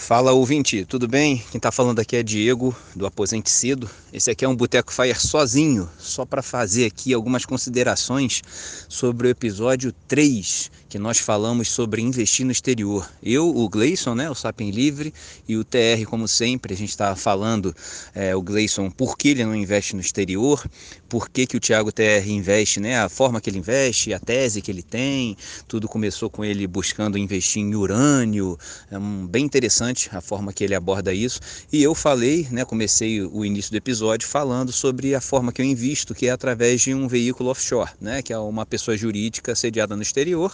Fala ouvinte, tudo bem? Quem está falando aqui é Diego, do Aposente Cedo. Esse aqui é um Boteco Fire sozinho, só para fazer aqui algumas considerações sobre o episódio 3, que nós falamos sobre investir no exterior. Eu, o Gleison, né, o Sapien Livre, e o TR, como sempre, a gente está falando, é, o Gleison, por que ele não investe no exterior, por que, que o Thiago TR investe, né, a forma que ele investe, a tese que ele tem, tudo começou com ele buscando investir em urânio, é um, bem interessante a forma que ele aborda isso, e eu falei, né, comecei o início do episódio falando sobre a forma que eu invisto, que é através de um veículo offshore, né, que é uma pessoa jurídica sediada no exterior,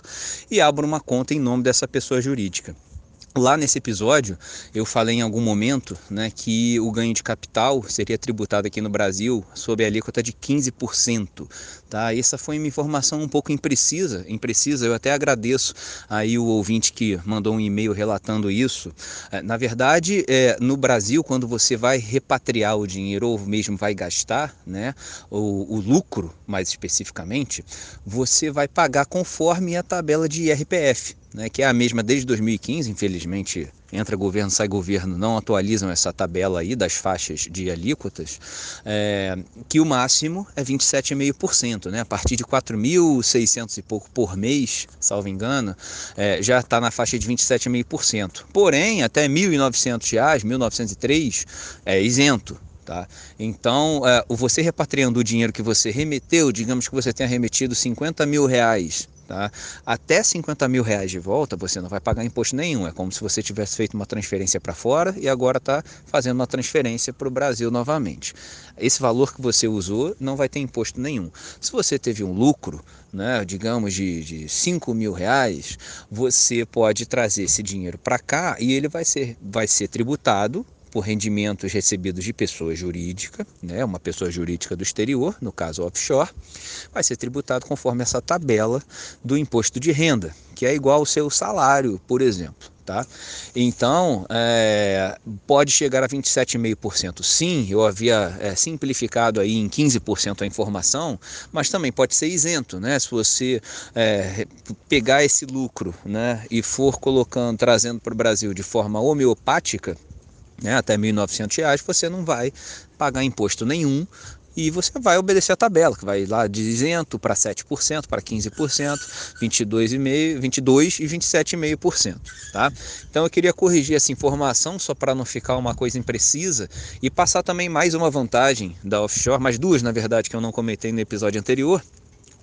e abro uma conta em nome dessa pessoa jurídica. Lá nesse episódio, eu falei em algum momento né, que o ganho de capital seria tributado aqui no Brasil sob a alíquota de 15%. Tá? Essa foi uma informação um pouco imprecisa, imprecisa. Eu até agradeço aí o ouvinte que mandou um e-mail relatando isso. É, na verdade, é, no Brasil, quando você vai repatriar o dinheiro ou mesmo vai gastar, né, o, o lucro, mais especificamente, você vai pagar conforme a tabela de IRPF né, que é a mesma desde 2015, infelizmente entra governo, sai governo, não atualizam essa tabela aí das faixas de alíquotas, é, que o máximo é 27,5%, né? A partir de 4.600 e pouco por mês, salvo engano, é, já está na faixa de 27,5%. Porém, até R$ 1.900, R$ 1.903 é isento. Tá? Então, é, você repatriando o dinheiro que você remeteu, digamos que você tenha remetido 50 mil reais Tá? Até 50 mil reais de volta, você não vai pagar imposto nenhum. É como se você tivesse feito uma transferência para fora e agora está fazendo uma transferência para o Brasil novamente. Esse valor que você usou não vai ter imposto nenhum. Se você teve um lucro, né, digamos de, de 5 mil reais, você pode trazer esse dinheiro para cá e ele vai ser, vai ser tributado por rendimentos recebidos de pessoa jurídica, né, uma pessoa jurídica do exterior, no caso offshore, vai ser tributado conforme essa tabela do imposto de renda, que é igual ao seu salário, por exemplo. Tá? Então, é, pode chegar a 27,5%. Sim, eu havia é, simplificado aí em 15% a informação, mas também pode ser isento, né? Se você é, pegar esse lucro né, e for colocando, trazendo para o Brasil de forma homeopática, né, até R$ 1.900, você não vai pagar imposto nenhum e você vai obedecer a tabela, que vai lá de isento para 7%, para 15%, 22,5%, 22% e 27,5%. Tá? Então eu queria corrigir essa informação só para não ficar uma coisa imprecisa e passar também mais uma vantagem da offshore, mais duas na verdade que eu não comentei no episódio anterior,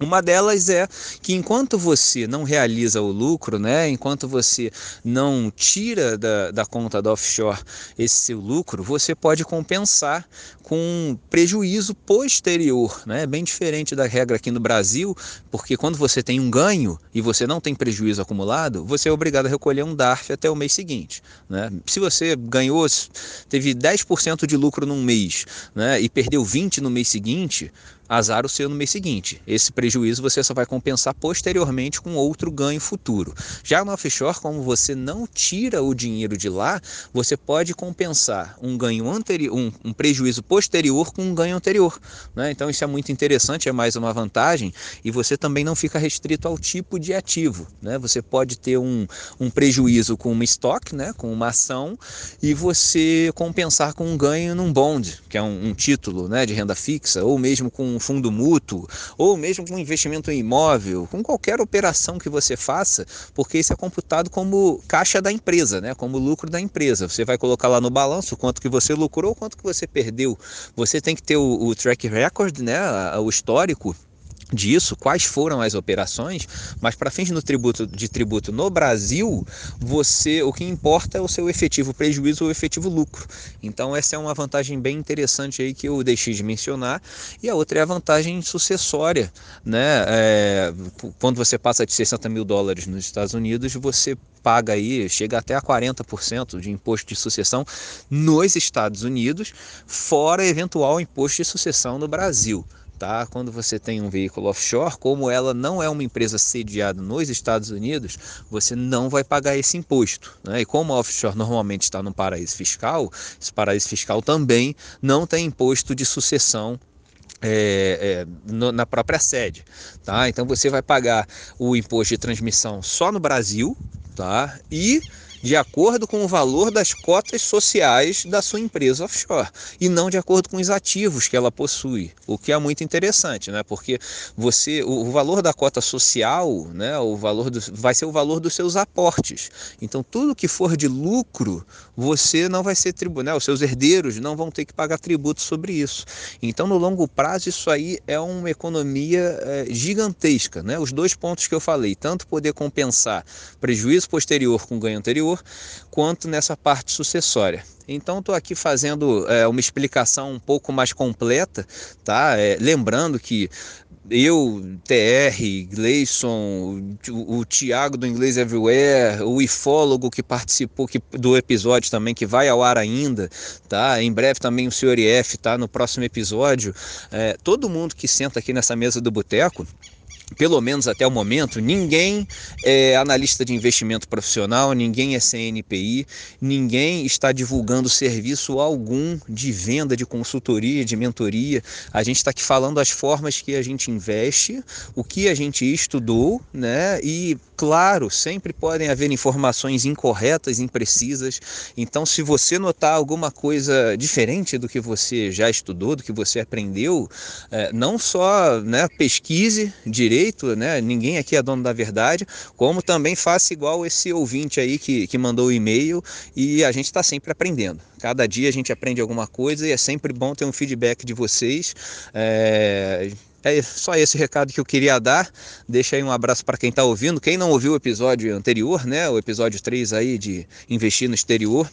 uma delas é que enquanto você não realiza o lucro, né, enquanto você não tira da, da conta da offshore esse seu lucro, você pode compensar com prejuízo posterior, né? Bem diferente da regra aqui no Brasil, porque quando você tem um ganho e você não tem prejuízo acumulado, você é obrigado a recolher um DARF até o mês seguinte, né? Se você ganhou, teve 10% de lucro num mês, né, e perdeu 20 no mês seguinte, azar o seu no mês seguinte. Esse prejuízo você só vai compensar posteriormente com outro ganho futuro. Já no offshore, como você não tira o dinheiro de lá, você pode compensar um ganho anterior, um, um prejuízo posterior com um ganho anterior. Né? Então isso é muito interessante, é mais uma vantagem e você também não fica restrito ao tipo de ativo. Né? Você pode ter um, um prejuízo com uma estoque, né? com uma ação, e você compensar com um ganho num bond, que é um, um título né? de renda fixa, ou mesmo com um fundo mútuo, ou mesmo com investimento em imóvel, com qualquer operação que você faça, porque isso é computado como caixa da empresa, né? como lucro da empresa. Você vai colocar lá no balanço quanto que você lucrou, quanto que você perdeu. Você tem que ter o, o track record, né? o histórico disso, quais foram as operações, mas para fins no tributo, de tributo no Brasil, você o que importa é o seu efetivo prejuízo ou efetivo lucro. Então essa é uma vantagem bem interessante aí que eu deixei de mencionar. E a outra é a vantagem sucessória, né? É, quando você passa de 60 mil dólares nos Estados Unidos, você paga aí, chega até a 40% de imposto de sucessão nos Estados Unidos, fora eventual imposto de sucessão no Brasil tá? Quando você tem um veículo offshore, como ela não é uma empresa sediada nos Estados Unidos, você não vai pagar esse imposto, né? E como a offshore normalmente está no paraíso fiscal, esse paraíso fiscal também não tem imposto de sucessão é, é, no, na própria sede, tá? Então você vai pagar o imposto de transmissão só no Brasil, tá? E de acordo com o valor das cotas sociais da sua empresa offshore e não de acordo com os ativos que ela possui, o que é muito interessante, né? Porque você, o, valor da cota social, né? O valor do, vai ser o valor dos seus aportes. Então tudo que for de lucro, você não vai ser tribunal, né? os seus herdeiros não vão ter que pagar tributo sobre isso. Então no longo prazo isso aí é uma economia é, gigantesca, né? Os dois pontos que eu falei, tanto poder compensar prejuízo posterior com ganho anterior, quanto nessa parte sucessória. Então estou aqui fazendo é, uma explicação um pouco mais completa, tá? É, lembrando que eu, TR, Gleison, o, o Tiago do Inglês Everywhere, o ifólogo que participou que, do episódio também, que vai ao ar ainda, tá? Em breve também o senhor IF, tá? No próximo episódio. É, todo mundo que senta aqui nessa mesa do boteco pelo menos até o momento, ninguém é analista de investimento profissional, ninguém é CNPI, ninguém está divulgando serviço algum de venda, de consultoria, de mentoria. A gente está aqui falando as formas que a gente investe, o que a gente estudou, né? E claro, sempre podem haver informações incorretas, imprecisas. Então, se você notar alguma coisa diferente do que você já estudou, do que você aprendeu, é, não só né, pesquise direito direito, né? Ninguém aqui é dono da verdade, como também faça igual esse ouvinte aí que, que mandou o e-mail e a gente está sempre aprendendo. Cada dia a gente aprende alguma coisa e é sempre bom ter um feedback de vocês. É... É só esse recado que eu queria dar. Deixa aí um abraço para quem está ouvindo. Quem não ouviu o episódio anterior, né? O episódio 3 aí de investir no exterior,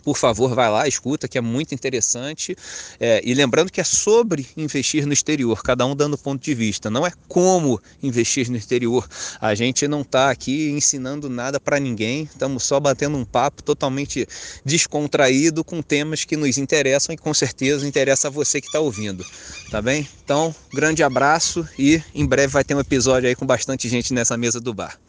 por favor, vai lá, escuta, que é muito interessante. É, e lembrando que é sobre investir no exterior, cada um dando ponto de vista, não é como investir no exterior. A gente não está aqui ensinando nada para ninguém, estamos só batendo um papo totalmente descontraído com temas que nos interessam e com certeza interessa a você que está ouvindo, tá bem? Então, grande abraço e em breve vai ter um episódio aí com bastante gente nessa mesa do bar.